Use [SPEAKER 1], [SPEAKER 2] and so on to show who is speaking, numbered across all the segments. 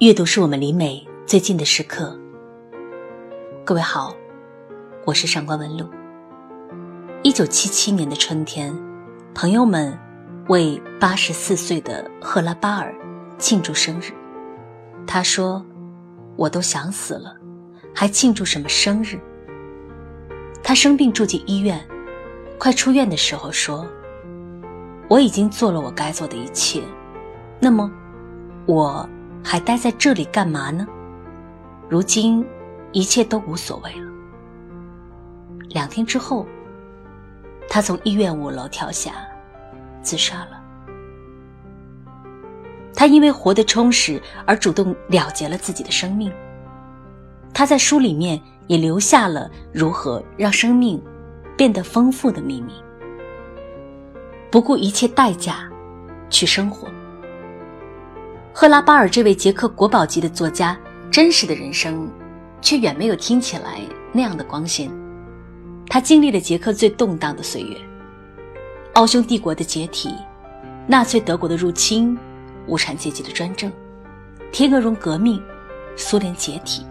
[SPEAKER 1] 阅读是我们离美最近的时刻。各位好，我是上官文露。一九七七年的春天，朋友们为八十四岁的赫拉巴尔庆祝生日。他说：“我都想死了，还庆祝什么生日？”他生病住进医院，快出院的时候说：“我已经做了我该做的一切，那么我。”还待在这里干嘛呢？如今，一切都无所谓了。两天之后，他从医院五楼跳下，自杀了。他因为活得充实而主动了结了自己的生命。他在书里面也留下了如何让生命变得丰富的秘密，不顾一切代价去生活。赫拉巴尔这位捷克国宝级的作家，真实的人生，却远没有听起来那样的光鲜。他经历了捷克最动荡的岁月：奥匈帝国的解体、纳粹德国的入侵、无产阶级的专政、天鹅绒革命、苏联解体。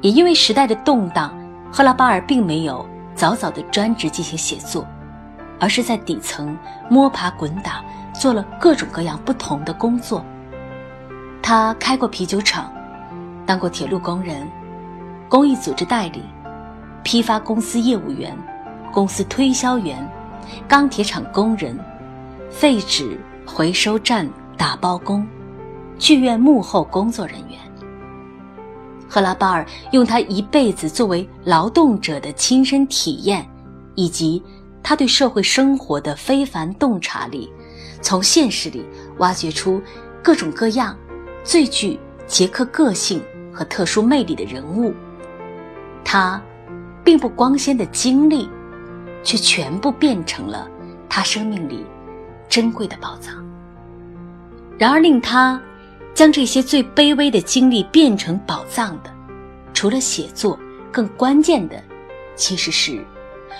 [SPEAKER 1] 也因为时代的动荡，赫拉巴尔并没有早早的专职进行写作，而是在底层摸爬滚打。做了各种各样不同的工作。他开过啤酒厂，当过铁路工人、公益组织代理、批发公司业务员、公司推销员、钢铁厂工人、废纸回收站打包工、剧院幕后工作人员。赫拉巴尔用他一辈子作为劳动者的亲身体验，以及他对社会生活的非凡洞察力。从现实里挖掘出各种各样最具捷克个性和特殊魅力的人物，他并不光鲜的经历，却全部变成了他生命里珍贵的宝藏。然而，令他将这些最卑微的经历变成宝藏的，除了写作，更关键的其实是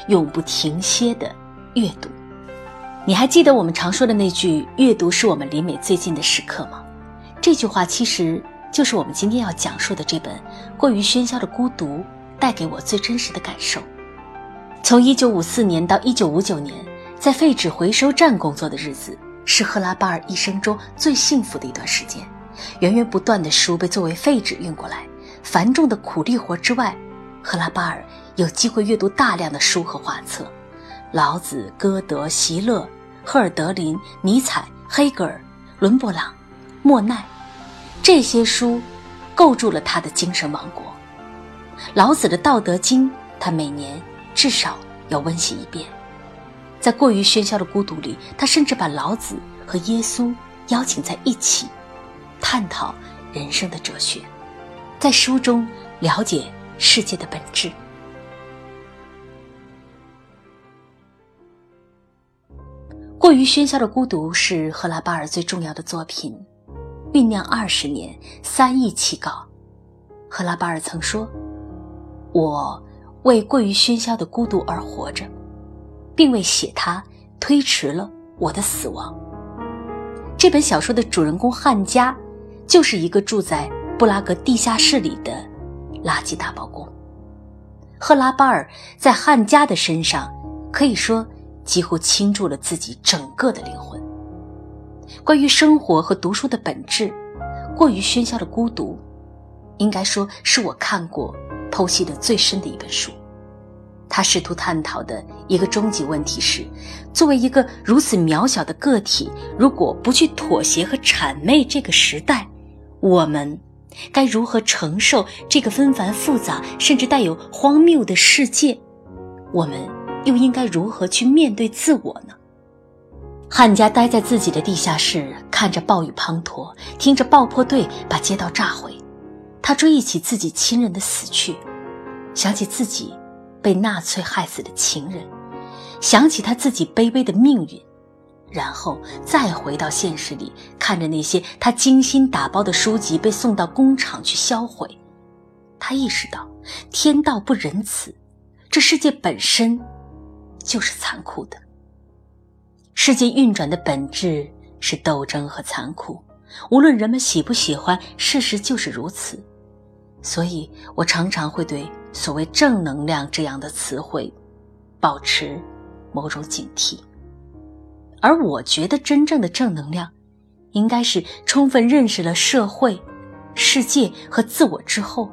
[SPEAKER 1] 永不停歇的阅读。你还记得我们常说的那句“阅读是我们离美最近的时刻”吗？这句话其实就是我们今天要讲述的这本《过于喧嚣的孤独》带给我最真实的感受。从1954年到1959年，在废纸回收站工作的日子，是赫拉巴尔一生中最幸福的一段时间。源源不断的书被作为废纸运过来，繁重的苦力活之外，赫拉巴尔有机会阅读大量的书和画册。老子、歌德、席勒、赫尔德林、尼采、黑格尔、伦勃朗、莫奈，这些书构筑了他的精神王国。老子的《道德经》，他每年至少要温习一遍。在过于喧嚣的孤独里，他甚至把老子和耶稣邀请在一起，探讨人生的哲学，在书中了解世界的本质。过于喧嚣的孤独是赫拉巴尔最重要的作品，酝酿二十年，三亿起稿。赫拉巴尔曾说：“我为过于喧嚣的孤独而活着，并为写它推迟了我的死亡。”这本小说的主人公汉加，就是一个住在布拉格地下室里的垃圾打包工。赫拉巴尔在汉加的身上，可以说。几乎倾注了自己整个的灵魂。关于生活和读书的本质，过于喧嚣的孤独，应该说是我看过、剖析的最深的一本书。他试图探讨的一个终极问题是：作为一个如此渺小的个体，如果不去妥协和谄媚这个时代，我们该如何承受这个纷繁复杂甚至带有荒谬的世界？我们。又应该如何去面对自我呢？汉家待在自己的地下室，看着暴雨滂沱，听着爆破队把街道炸毁，他追忆起自己亲人的死去，想起自己被纳粹害死的情人，想起他自己卑微的命运，然后再回到现实里，看着那些他精心打包的书籍被送到工厂去销毁，他意识到天道不仁慈，这世界本身。就是残酷的。世界运转的本质是斗争和残酷，无论人们喜不喜欢，事实就是如此。所以我常常会对所谓正能量这样的词汇保持某种警惕。而我觉得真正的正能量，应该是充分认识了社会、世界和自我之后，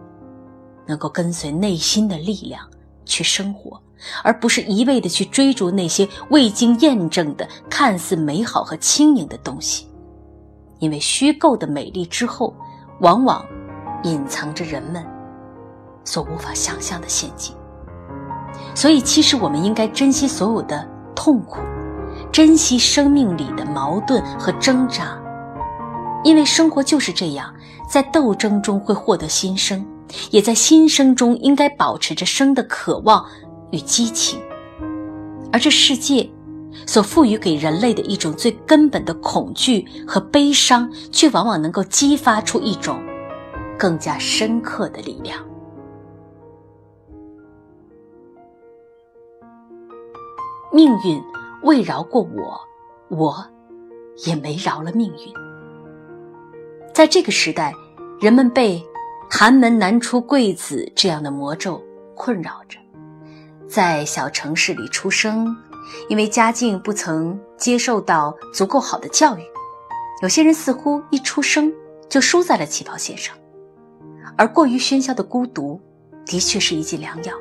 [SPEAKER 1] 能够跟随内心的力量去生活，而不是一味的去追逐那些未经验证的看似美好和轻盈的东西。因为虚构的美丽之后，往往隐藏着人们所无法想象的陷阱。所以，其实我们应该珍惜所有的痛苦，珍惜生命里的矛盾和挣扎，因为生活就是这样，在斗争中会获得新生，也在新生中应该保持着生的渴望与激情。而这世界。所赋予给人类的一种最根本的恐惧和悲伤，却往往能够激发出一种更加深刻的力量。命运未饶过我，我也没饶了命运。在这个时代，人们被“寒门难出贵子”这样的魔咒困扰着，在小城市里出生。因为家境不曾接受到足够好的教育，有些人似乎一出生就输在了起跑线上，而过于喧嚣的孤独，的确是一剂良药。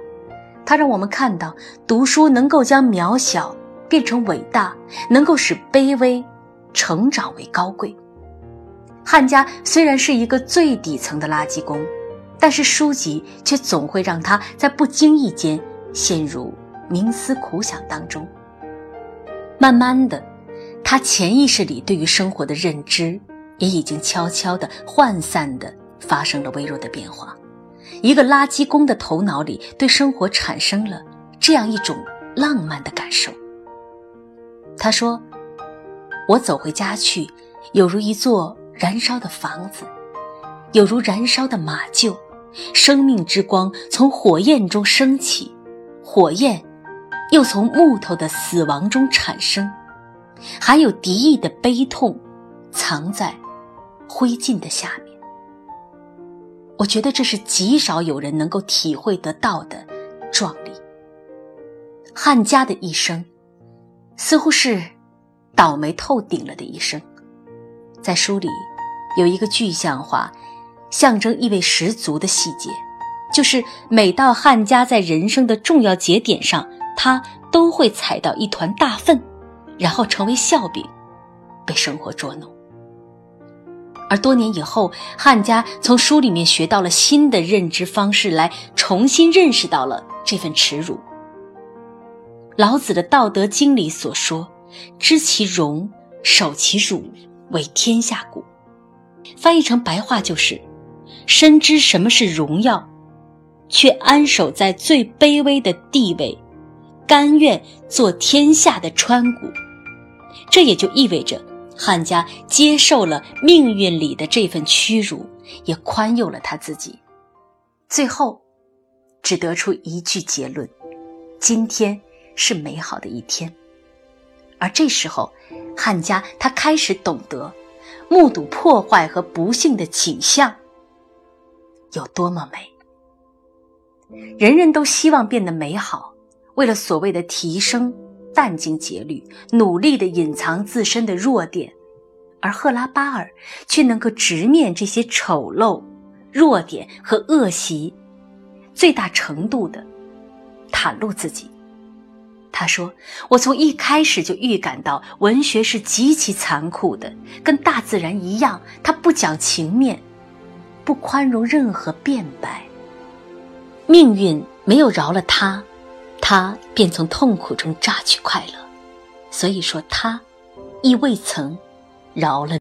[SPEAKER 1] 它让我们看到，读书能够将渺小变成伟大，能够使卑微成长为高贵。汉家虽然是一个最底层的垃圾工，但是书籍却总会让他在不经意间陷入冥思苦想当中。慢慢的，他潜意识里对于生活的认知也已经悄悄的、涣散的发生了微弱的变化。一个垃圾工的头脑里对生活产生了这样一种浪漫的感受。他说：“我走回家去，有如一座燃烧的房子，有如燃烧的马厩，生命之光从火焰中升起，火焰。”又从木头的死亡中产生，还有敌意的悲痛，藏在灰烬的下面。我觉得这是极少有人能够体会得到的壮丽。汉家的一生，似乎是倒霉透顶了的一生。在书里，有一个具象化、象征意味十足的细节，就是每到汉家在人生的重要节点上。他都会踩到一团大粪，然后成为笑柄，被生活捉弄。而多年以后，汉家从书里面学到了新的认知方式，来重新认识到了这份耻辱。老子的《道德经》里所说：“知其荣，守其辱，为天下谷。”翻译成白话就是：深知什么是荣耀，却安守在最卑微的地位。甘愿做天下的川谷，这也就意味着汉家接受了命运里的这份屈辱，也宽宥了他自己。最后，只得出一句结论：今天是美好的一天。而这时候，汉家他开始懂得，目睹破坏和不幸的景象有多么美。人人都希望变得美好。为了所谓的提升，殚精竭虑，努力的隐藏自身的弱点，而赫拉巴尔却能够直面这些丑陋、弱点和恶习，最大程度的袒露自己。他说：“我从一开始就预感到，文学是极其残酷的，跟大自然一样，它不讲情面，不宽容任何辩白。命运没有饶了他。”他便从痛苦中榨取快乐，所以说他亦未曾饶了。